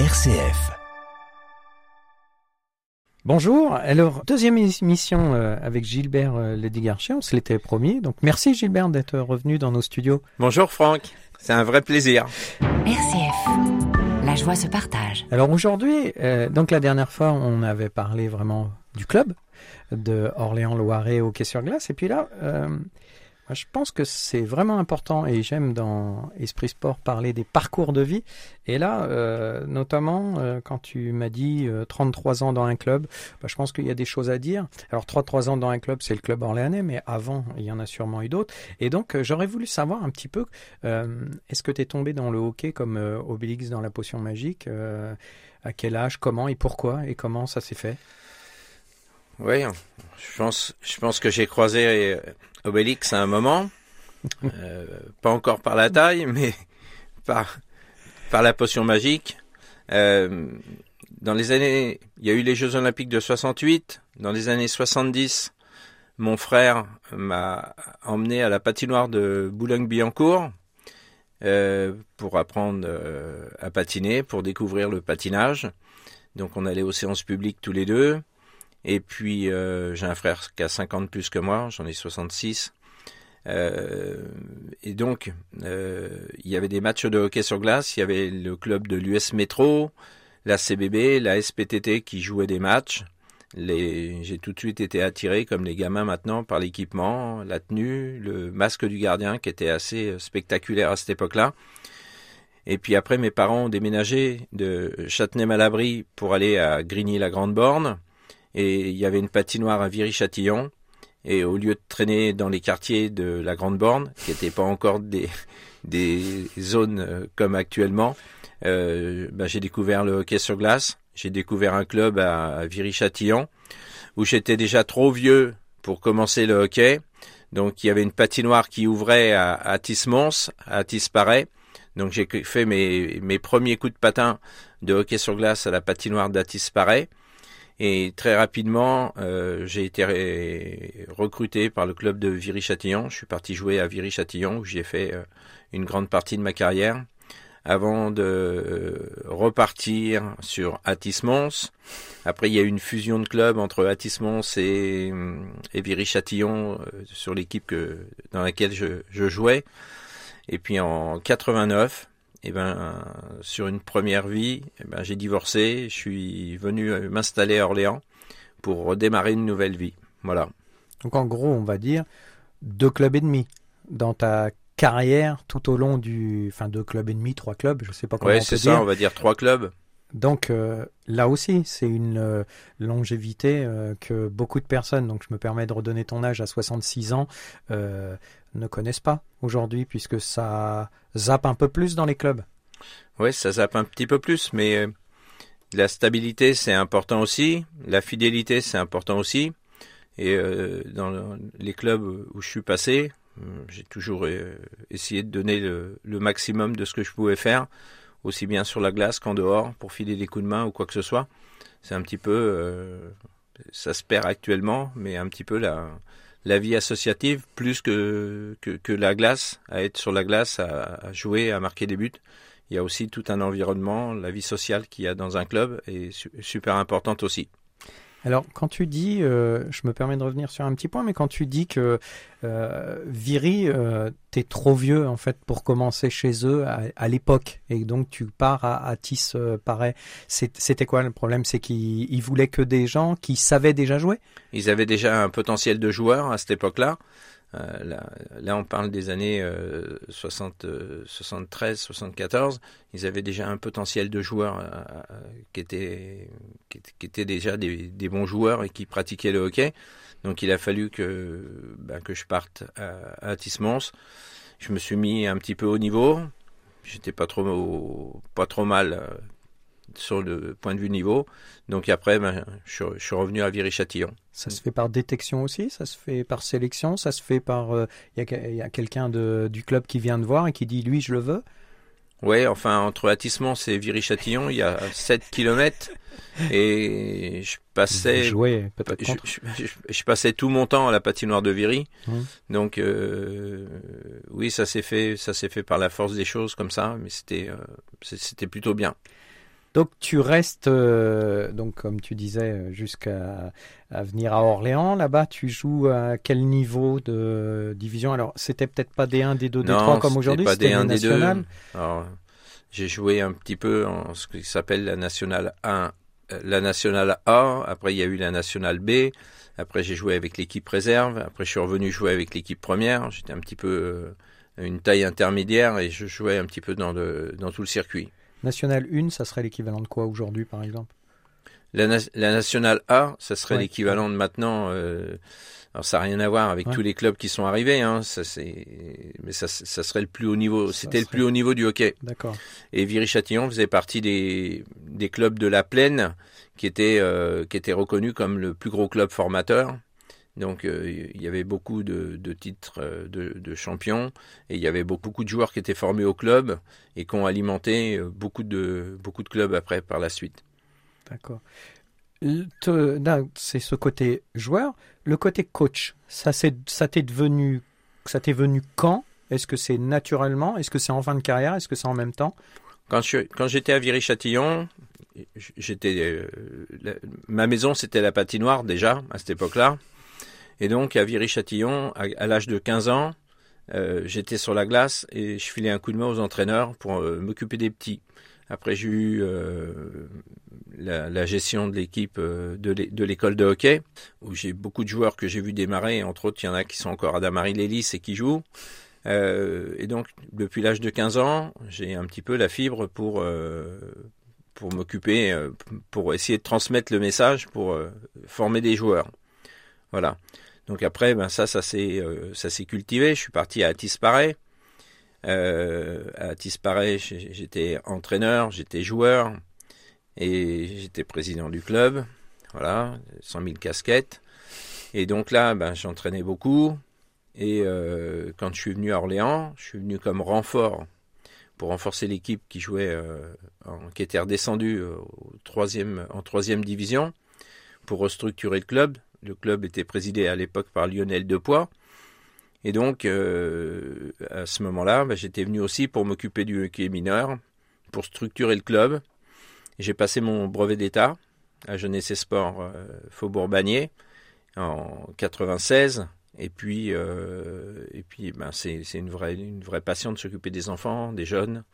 RCF. Bonjour, alors deuxième émission euh, avec Gilbert euh, Ledigarché, on se l'était promis, donc merci Gilbert d'être revenu dans nos studios. Bonjour Franck, c'est un vrai plaisir. RCF, la joie se partage. Alors aujourd'hui, euh, donc la dernière fois on avait parlé vraiment du club de Orléans-Loiret au Quai sur Glace, et puis là, euh, je pense que c'est vraiment important et j'aime dans Esprit Sport parler des parcours de vie. Et là, euh, notamment, euh, quand tu m'as dit euh, 33 ans dans un club, bah, je pense qu'il y a des choses à dire. Alors 33 ans dans un club, c'est le club orléanais, mais avant, il y en a sûrement eu d'autres. Et donc, euh, j'aurais voulu savoir un petit peu, euh, est-ce que tu es tombé dans le hockey comme euh, Obélix dans la potion magique euh, À quel âge, comment et pourquoi et comment ça s'est fait? Oui, je pense, que j'ai croisé euh, Obélix à un moment, euh, pas encore par la taille, mais par, la potion magique. Euh, dans les années, il y a eu les Jeux Olympiques de 68. Dans les années 70, mon frère m'a emmené à la patinoire de Boulogne-Billancourt pour apprendre à patiner, pour découvrir le patinage. Donc on allait aux séances publiques tous les deux. Et puis euh, j'ai un frère qui a 50 plus que moi, j'en ai 66. Euh, et donc euh, il y avait des matchs de hockey sur glace, il y avait le club de l'US Métro, la CBB, la SPTT qui jouaient des matchs. J'ai tout de suite été attiré, comme les gamins maintenant, par l'équipement, la tenue, le masque du gardien qui était assez spectaculaire à cette époque-là. Et puis après, mes parents ont déménagé de Châtenay-Malabry pour aller à Grigny-la-Grande-Borne. Et il y avait une patinoire à Viry-Châtillon. Et au lieu de traîner dans les quartiers de la Grande Borne, qui n'étaient pas encore des, des zones euh, comme actuellement, euh, bah, j'ai découvert le hockey sur glace. J'ai découvert un club à, Viry-Châtillon, où j'étais déjà trop vieux pour commencer le hockey. Donc il y avait une patinoire qui ouvrait à, à Tismons, à Tisparay. Donc j'ai fait mes, mes premiers coups de patin de hockey sur glace à la patinoire d'Atisparay. Et très rapidement, euh, j'ai été recruté par le club de Viry-Châtillon. Je suis parti jouer à Viry-Châtillon où j'ai fait euh, une grande partie de ma carrière avant de euh, repartir sur Atis-Mons. Après, il y a eu une fusion de clubs entre Atis-Mons et, et Viry-Châtillon euh, sur l'équipe dans laquelle je, je jouais. Et puis en 89, eh ben, sur une première vie, eh ben, j'ai divorcé, je suis venu euh, m'installer à Orléans pour redémarrer une nouvelle vie. Voilà. Donc en gros, on va dire deux clubs et demi dans ta carrière tout au long du, enfin deux clubs et demi, trois clubs, je sais pas comment Ouais, c'est ça, dire. on va dire trois clubs. Donc euh, là aussi, c'est une euh, longévité euh, que beaucoup de personnes, donc je me permets de redonner ton âge à 66 ans, ne connaissent pas aujourd'hui puisque ça zappe un peu plus dans les clubs. Ouais, ça zappe un petit peu plus, mais la stabilité, c'est important aussi. La fidélité, c'est important aussi. Et dans le- les clubs où je suis passé, j'ai toujours essayé de donner le maximum de ce que je pouvais faire, aussi bien sur la glace qu'en dehors, pour filer des coups de main ou quoi que ce soit. C'est un petit peu, euh, ça se perd actuellement, mais un petit peu la, vie associative, plus que, la glace, à être sur la glace, à, jouer, à marquer des buts il y a aussi tout un environnement, la vie sociale qu'il y a dans un club est su- super importante aussi. Alors, quand tu dis, euh, je me permets de revenir sur un petit point, mais quand tu dis que euh, Viry, euh, t'es trop vieux en fait pour commencer chez eux à, à l'époque, et donc tu pars à, à Tis, euh, pareil. C'était quoi le problème? C'est qu'ils ils voulaient que des gens qui savaient déjà jouer? Ils avaient déjà un potentiel de joueurs à cette époque-là. Euh, là, on parle des années euh, 60, euh, 73, 74. Ils avaient déjà un potentiel de joueurs euh, euh, qui, étaient, qui, étaient- déjà des, bons joueurs et qui pratiquaient le hockey. Donc, il a fallu que, ben, que je parte à, à Tismons. Je me suis mis un petit peu au niveau. J'étais pas trop, pas trop mal euh, sur le point de vue niveau. Donc après, ben, je, suis- je suis revenu à Viry-Châtillon. Ça se fait par détection aussi, ça se fait par sélection, ça se fait par. euh, Il y a, a quelqu'un du club qui vient de voir et qui dit lui, je le veux? Ouais, enfin, entre Attissement et Viry-Châtillon, il y a 7 kilomètres. Et je passais, Jouer peut-être je, je- je- passais tout mon temps à la patinoire de Viry. Mhm. Donc, euh, oui, ça s'est fait, ça s'est fait par la force des choses comme ça, mais c'était, euh, c'était plutôt bien. Donc tu restes, euh, donc comme tu disais, jusqu'à venir à Orléans. Là-bas, tu joues à quel niveau de division? Alors, c'était peut-être pas D1, D2, D3 comme aujourd'hui, c'était D1, D2. Alors, j'ai joué un petit peu en ce qui s'appelle la nationale 1, euh, la nationale A. Après, il y a eu la nationale B. Après, j'ai joué avec l'équipe réserve. Après, je suis revenu jouer avec l'équipe première. J'étais un petit peu euh, une taille intermédiaire et je jouais un petit peu dans, dans tout le circuit. National 1, ça serait l'équivalent de quoi aujourd'hui, par exemple? La, la, Nationale A, ça serait l'équivalent de maintenant. Euh, alors ça n'a rien à voir avec tous les clubs qui sont arrivés, hein, ça c'est, mais ça, ça, serait le plus haut niveau. C'était le plus haut niveau du hockey. D'accord. Et Viry-Châtillon faisait partie des, des clubs de la plaine qui étaient euh, qui étaient reconnus comme le plus gros club formateur. Donc euh, il y avait beaucoup de, de titres euh, de, de, champions et il y avait beaucoup de joueurs qui étaient formés au club et qui ont alimenté euh, beaucoup de beaucoup de clubs après par la suite. D'accord. C'est ce côté joueur. Le côté coach, ça t'est devenu, ça t'est venu quand? Est-ce que c'est naturellement? Est-ce que c'est en fin de carrière? Est-ce que c'est en même temps? Quand quand j'étais à Viry-Châtillon, j'étais ma maison c'était la patinoire déjà à cette époque-là. Et donc, à Viry-Châtillon, à, l'âge de 15 ans, euh, j'étais sur la glace et je filais un coup de main aux entraîneurs pour euh, m'occuper des petits. Après, j'ai eu euh, la, gestion de l'équipe de l'école de hockey, où j'ai beaucoup de joueurs que j'ai vu démarrer. Entre autres, il y en a qui sont encore à Damary-Lélis et qui jouent. et donc, depuis l'âge de 15 ans, j'ai un petit peu la fibre pour, pour m'occuper, pour essayer de transmettre le message, pour former des joueurs. Voilà. Donc après, ben ça, ça s'est, euh, cultivé. Je suis parti à Tisparay. Euh, à Tisparay, j'étais entraîneur, j'étais joueur et j'étais président du club. Voilà, 100 000 casquettes. Et donc là, ben, j'entraînais beaucoup. Et euh, quand je suis venu à Orléans, je suis venu comme renfort pour renforcer l'équipe qui jouait, en, qui était redescendue au troisième, en troisième division, pour restructurer le club. Le club était présidé à l'époque par Lionel Depoix. Et donc, euh, à ce moment-là, bah, j'étais venu aussi pour m'occuper du hockey mineur, pour structurer le club. J'ai passé mon brevet d'État à Jeunesse et Sport euh, Faubourg Bagné en 96. Et puis, euh, et puis ben, c'est une vraie, une vraie passion de s'occuper des enfants, des jeunes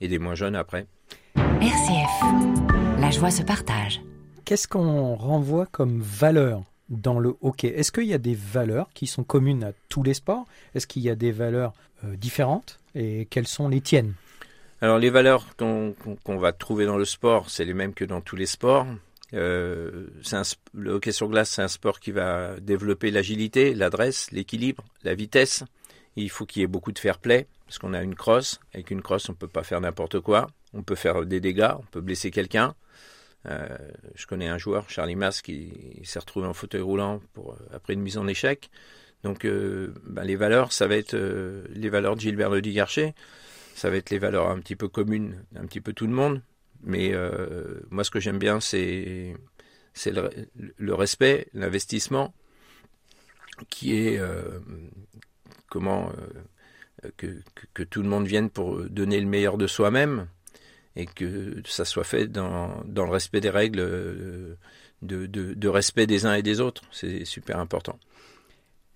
et des moins jeunes après. RCF, la joie se partage. Qu'est-ce qu'on renvoie comme valeur? Dans le hockey Est-ce qu'il y a des valeurs qui sont communes à tous les sports? Est-ce qu'il y a des valeurs euh, différentes? Et quelles sont les tiennes? Alors les valeurs qu'on va trouver dans le sport, c'est les mêmes que dans tous les sports. Euh, le hockey sur glace, c'est un sport qui va développer l'agilité, l'adresse, l'équilibre, la vitesse. Il faut qu'il y ait beaucoup de fair play, parce qu'on a une crosse. Avec une crosse, on ne peut pas faire n'importe quoi. On peut faire des dégâts, on peut blesser quelqu'un. Euh, je connais un joueur, Charlie Mas, qui s'est retrouvé en fauteuil roulant euh, après une mise en échec. Donc euh, ben, les valeurs, ça va être les valeurs de Gilbert Le ça va être les valeurs un petit peu communes, un petit peu tout le monde. Mais moi, ce que j'aime bien, c'est le, respect, l'investissement, qui est comment que, tout le monde vienne pour donner le meilleur de soi-même et que ça soit fait dans, dans le respect des règles euh, de, de, respect des uns et des autres. C'est super important.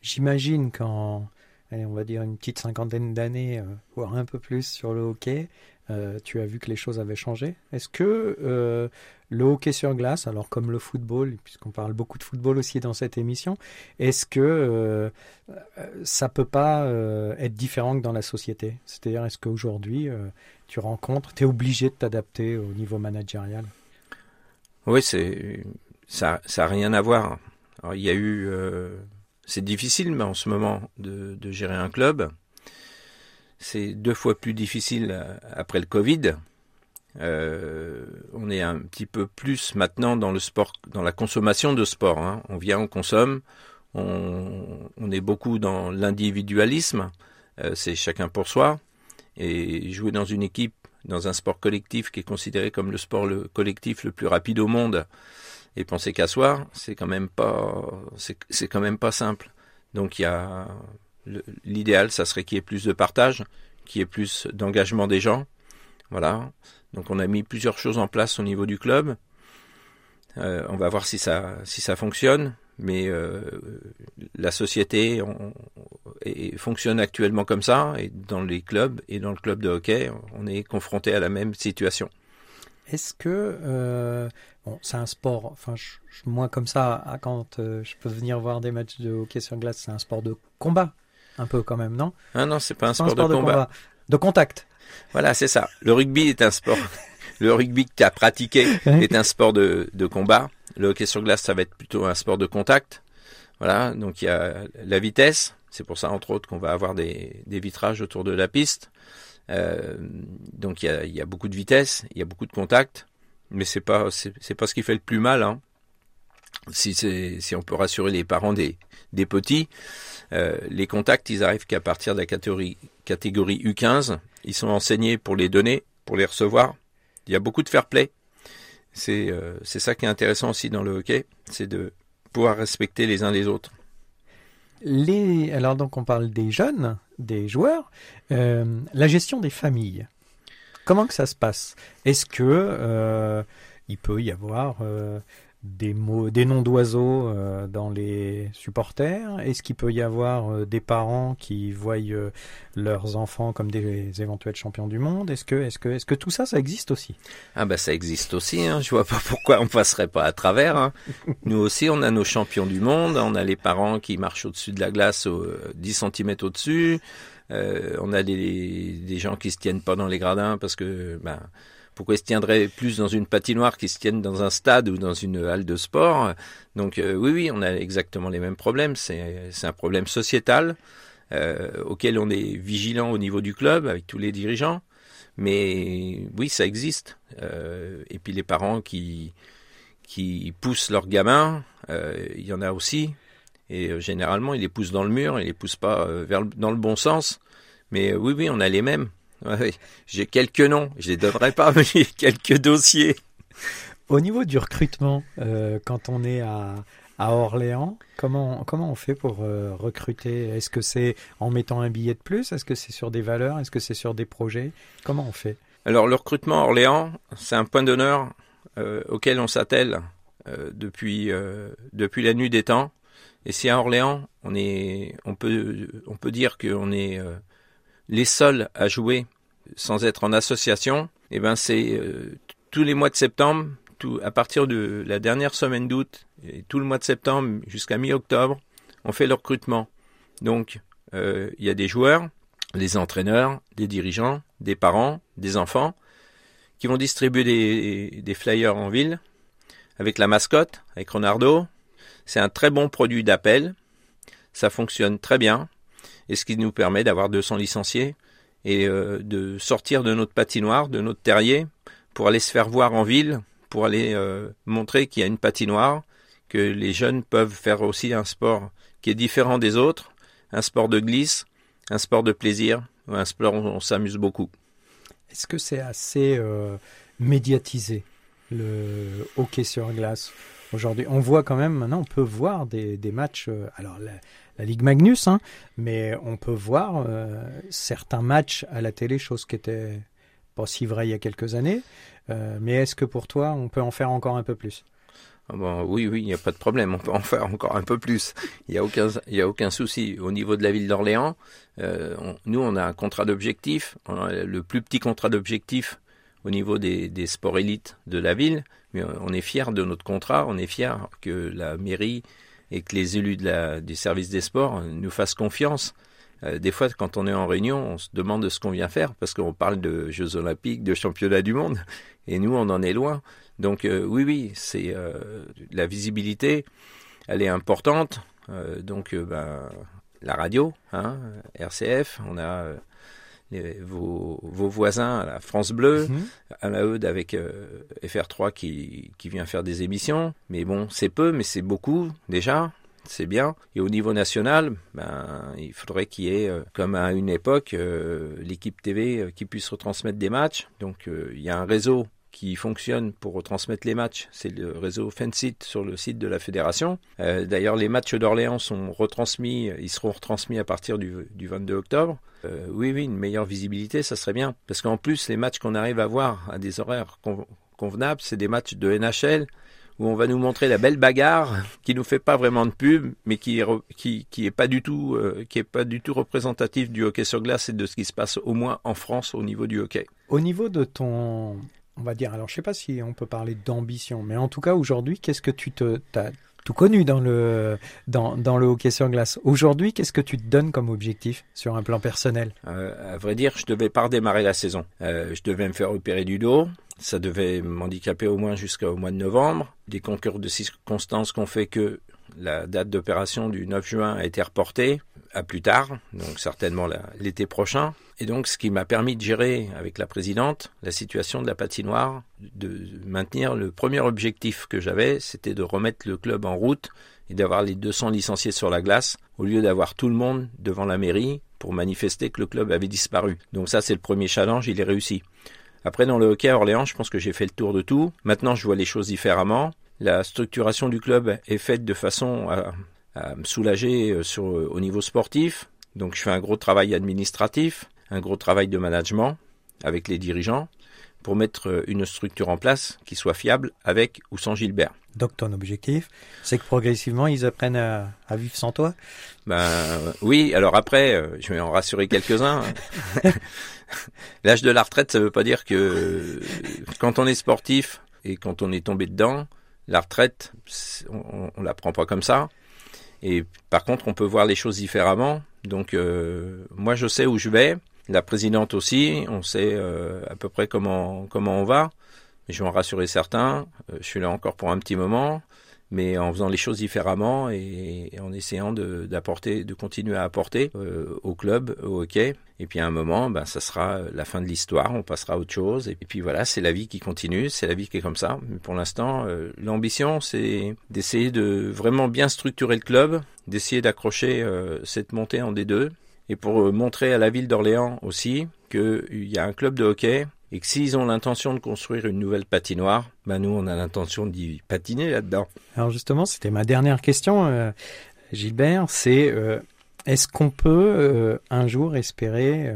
J'imagine qu'en, on va dire une petite cinquantaine d'années, euh, voire un peu plus sur le hockey, euh, tu as vu que les choses avaient changé. Est-ce que le hockey sur glace, alors comme le football, puisqu'on parle beaucoup de football aussi dans cette émission, est-ce que ça peut pas être différent que dans la société? C'est-à-dire, est-ce qu'aujourd'hui, tu rencontres, tu es obligé de t'adapter au niveau managérial Oui, c'est ça n'a rien à voir. Il y a eu... c'est difficile mais en ce moment de, gérer un club c'est deux fois plus difficile euh, après le Covid. Euh, on est un petit peu plus maintenant dans le sport, dans la consommation de sport. Hein. On vient, on consomme, on, est beaucoup dans l'individualisme. Euh, c'est chacun pour soi. Et jouer dans une équipe, dans un sport collectif qui est considéré comme le sport le collectif le plus rapide au monde, et penser qu'à soi, c'est quand même pas, c'est quand même pas simple. Donc il y a L'idéal, ça serait qu'il y ait plus de partage, qu'il y ait plus d'engagement des gens. Voilà. Donc on a mis plusieurs choses en place au niveau du club. Euh, on va voir si ça si ça fonctionne, mais euh, la société on, et fonctionne actuellement comme ça et dans les clubs et dans le club de hockey, on est confronté à la même situation. Est-ce que euh, bon, c'est un sport, enfin je, moi comme ça, quand euh, je peux venir voir des matchs de hockey sur glace, c'est un sport de combat, un peu quand même, non? Ah non, c'est pas un, sport, un sport, de, combat. de contact. Voilà, c'est ça. Le rugby est un sport. le rugby que tu as pratiqué est un sport de, de combat. Le hockey sur glace, ça va être plutôt un sport de contact. Voilà, donc il y a la vitesse. C'est pour ça, entre autres, qu'on va avoir des, vitrages autour de la piste. Euh, donc il y, a, beaucoup de vitesse, il y a beaucoup de contact, mais c'est pas c'est pas ce qui fait le plus mal. Hein. Si on peut rassurer les parents des petits, euh, les contacts ils arrivent qu'à partir de la catégorie catégorie U15, ils sont enseignés pour les donner, pour les recevoir. Il y a beaucoup de fair play. C'est euh, c'est ça qui est intéressant aussi dans le hockey, c'est de pouvoir respecter les uns les autres. Les, alors donc on parle des jeunes, des joueurs, euh, la gestion des familles. Comment que ça se passe? Est-ce que euh, il peut y avoir euh, des mots, des noms d'oiseaux euh, dans les supporters? Est-ce qu'il peut y avoir euh, des parents qui voient euh, leurs enfants comme des éventuels champions du monde? Est-ce que, est-ce que, est-ce que tout ça, ça existe aussi? Ah bah ça existe aussi. Hein. Je vois pas pourquoi on passerait pas à travers. Hein. Nous aussi, on a nos champions du monde. On a les parents qui marchent au-dessus de la glace, au, 10 cm au-dessus. on a des, des gens qui se tiennent pas dans les gradins parce que ben pourquoi ils se tiendraient plus dans une patinoire qu'ils se tiennent dans un stade ou dans une halle de sport? Donc euh, oui, oui, on a exactement les mêmes problèmes. C'est un problème sociétal euh, auquel on est vigilant au niveau du club avec tous les dirigeants. Mais oui, ça existe. Euh, et puis les parents qui poussent leurs gamins, il y en a aussi. Et généralement, ils les poussent dans le mur, ils les poussent pas vers dans le bon sens. Mais oui, oui, on a les mêmes. Oui, j'ai quelques noms, je les donnerai pas, mais j'ai quelques dossiers. Au niveau du recrutement, euh, quand on est à, à Orléans, comment, comment on fait pour euh, recruter? Est-ce que c'est en mettant un billet de plus? Est-ce que c'est sur des valeurs? Est-ce que c'est sur des projets? Comment on fait? Alors le recrutement à Orléans, c'est un point d'honneur euh, auquel on s'attelle depuis, depuis la nuit des temps. Et si à Orléans, on, est, on, peut, on peut dire qu'on est les seuls à jouer sans être en association, eh ben c'est euh, tous les mois de septembre, à partir de la dernière semaine d'août et tout le mois de septembre jusqu'à mi-octobre, on fait le recrutement. Donc euh, il y a des joueurs, des entraîneurs, des dirigeants, des parents, des enfants qui vont distribuer des, des flyers en ville avec la mascotte, avec Ronaldo. C'est un très bon produit d'appel. Ça fonctionne très bien et ce qui nous permet d'avoir 200 licenciés et euh, de sortir de notre patinoire, de notre terrier, pour aller se faire voir en ville, pour aller euh, montrer qu'il y a une patinoire, que les jeunes peuvent faire aussi un sport qui est différent des autres, un sport de glisse, un sport de plaisir, un sport où on s'amuse beaucoup. Est-ce que c'est assez euh, médiatisé le hockey sur glace aujourd'hui? On voit quand même maintenant, on peut voir des, matchs. Alors la Ligue Magnus, hein, mais on peut voir euh, certains matchs à la télé, chose qui était pas si vraie il y a quelques années. Euh, mais est-ce que pour toi, on peut en faire encore un peu plus? Ah bon, oui, oui, il n'y a pas de problème. On peut en faire encore un peu plus. Il n'y a aucun, y a aucun souci. Au niveau de la ville d'Orléans, euh, nous, on a un contrat d'objectif, le plus petit contrat d'objectif au niveau des, des sports élites de la ville. Mais on est fier de notre contrat. On est fier que la mairie et que les élus du service des sports nous fassent confiance. Euh, des fois, quand on est en réunion, on se demande de ce qu'on vient faire parce qu'on parle de Jeux Olympiques, de championnats du monde, et nous, on en est loin. Donc euh, oui, oui, c'est euh, la visibilité, elle est importante. Euh, donc ben, la radio, hein, RCF, on a vos, vos, voisins à la France Bleu, mmh. à la avec euh, FR3 qui, qui vient faire des émissions. Mais bon, c'est peu, mais c'est beaucoup déjà. C'est bien. Et au niveau national, ben, il faudrait qu'il y ait, euh, comme à une époque, euh, l'équipe TV qui puisse retransmettre des matchs. Donc il y a un réseau qui fonctionne pour retransmettre les matchs, c'est le réseau Fansit sur le site de la fédération. Euh, D'ailleurs, les matchs d'Orléans sont retransmis, ils seront retransmis à partir du, du 22 octobre. Euh, oui, oui, une meilleure visibilité, ça serait bien. Parce qu'en plus, les matchs qu'on arrive à voir à des horaires convenables, c'est des matchs de NHL où on va nous montrer la belle bagarre qui nous fait pas vraiment de pub, mais qui est, qui, qui est pas du tout euh, pas du tout représentatif du hockey sur glace et de ce qui se passe au moins en France au niveau du hockey. Au niveau de ton, on va dire, alors je sais pas si on peut parler d'ambition, mais en tout cas aujourd'hui, qu'est-ce que tu te, as tout connu dans le dans, le hockey sur glace? Aujourd'hui, qu'est-ce que tu te donnes comme objectif sur un plan personnel? Euh, À vrai dire, je devais pas redémarrer la saison. Euh, je devais me faire opérer du dos. Ça devait m'handicaper au moins jusqu'au mois de novembre. Des concours de circonstances qu'on fait que la date d'opération du 9 juin a été reportée à plus tard, donc certainement l'été prochain. Et donc, ce qui m'a permis de gérer avec la présidente la situation de la patinoire, de maintenir le premier objectif que j'avais, c'était de remettre le club en route et d'avoir les 200 licenciés sur la glace, au lieu d'avoir tout le monde devant la mairie pour manifester que le club avait disparu. Donc ça, c'est le premier challenge, il est réussi. Après, dans le hockey à Orléans, je pense que j'ai fait le tour de tout. Maintenant, je vois les choses différemment. La structuration du club est faite de façon à, à me soulager euh, sur, euh, au niveau sportif. Donc je fais un gros travail administratif, un gros travail de management avec les dirigeants pour mettre euh, une structure en place qui soit fiable avec ou sans Gilbert. Donc ton objectif, c'est que progressivement ils apprennent à, à vivre sans toi? Ben oui, alors après, je vais en rassurer quelques-uns. L'âge de la retraite, ça veut pas dire que quand on est sportif et quand on est tombé dedans, la retraite, on, on la prend pas comme ça. Et par contre, on peut voir les choses différemment. Donc, euh, moi, je sais où je vais. La présidente aussi. On sait euh, à peu près comment comment on va. Je vais en rassurer certains. Euh, je suis là encore pour un petit moment mais en faisant les choses différemment et, en essayant d'apporter, de, continuer à apporter euh, au club, au hockey. Et puis à un moment, ben, ça sera la fin de l'histoire, on passera à autre chose. Et puis voilà, c'est la vie qui continue, c'est la vie qui est comme ça. Mais pour l'instant, euh, l'ambition, c'est d'essayer de vraiment bien structurer le club, d'essayer d'accrocher euh, cette montée en D2. Et pour montrer à la ville d'Orléans aussi qu'il y a un club de hockey et que s'ils ont l'intention de construire une nouvelle patinoire, ben nous on a l'intention d'y patiner là-dedans. Alors justement, c'était ma dernière question, euh, Gilbert, c'est euh, est-ce qu'on peut euh, un jour espérer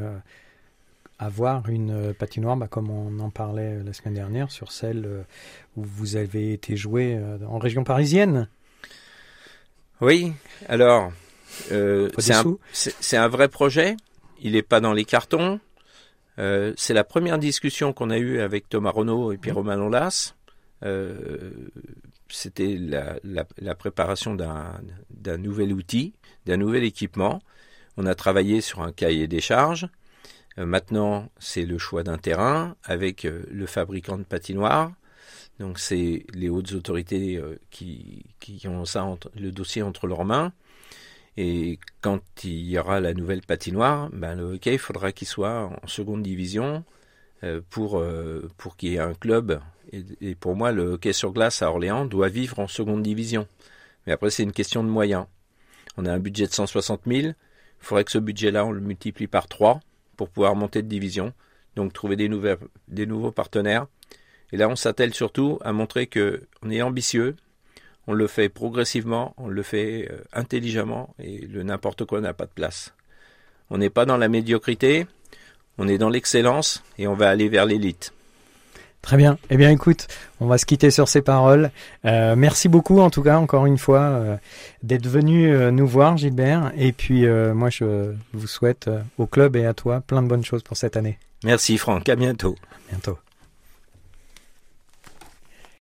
avoir une patinoire, bah, comme on en parlait la semaine dernière, sur celle où vous avez été joué en région parisienne? Oui, alors c'est un, un vrai projet. Il n'est pas dans les cartons. Euh, c'est la première discussion qu'on a eue avec Thomas Renault et puis mmh. Romain Lolas. Euh, C'était la, la, la, préparation d'un nouvel outil, d'un nouvel équipement. On a travaillé sur un cahier des charges. Euh, maintenant, c'est le choix d'un terrain avec euh, le fabricant de patinoire. Donc, c'est les hautes autorités qui, qui ont ça entre, le dossier entre leurs mains. Et quand il y aura la nouvelle patinoire, ben le hockey, il faudra qu'il soit en seconde division euh, pour, euh, pour qu'il y ait un club. Et, pour moi, le hockey sur glace à Orléans doit vivre en seconde division. Mais après, c'est une question de moyens. On a un budget de 160 000. Il faudrait que ce budget-là, on le multiplie par 3 pour pouvoir monter de division. Donc, trouver des, nouvelles, des nouveaux partenaires. Et là, on s'attelle surtout à montrer qu'on est ambitieux, on le fait progressivement, on le fait euh, intelligemment et le n'importe quoi n'a pas de place. On n'est pas dans la médiocrité, on est dans l'excellence et on va aller vers l'élite. Très bien. Eh bien, écoute, on va se quitter sur ces paroles. Euh, merci beaucoup, en tout cas, encore une fois, euh, d'être venu euh, nous voir, Gilbert. Et puis, moi, je vous souhaite au club et à toi plein de bonnes choses pour cette année. Merci, Franck. À bientôt. À bientôt.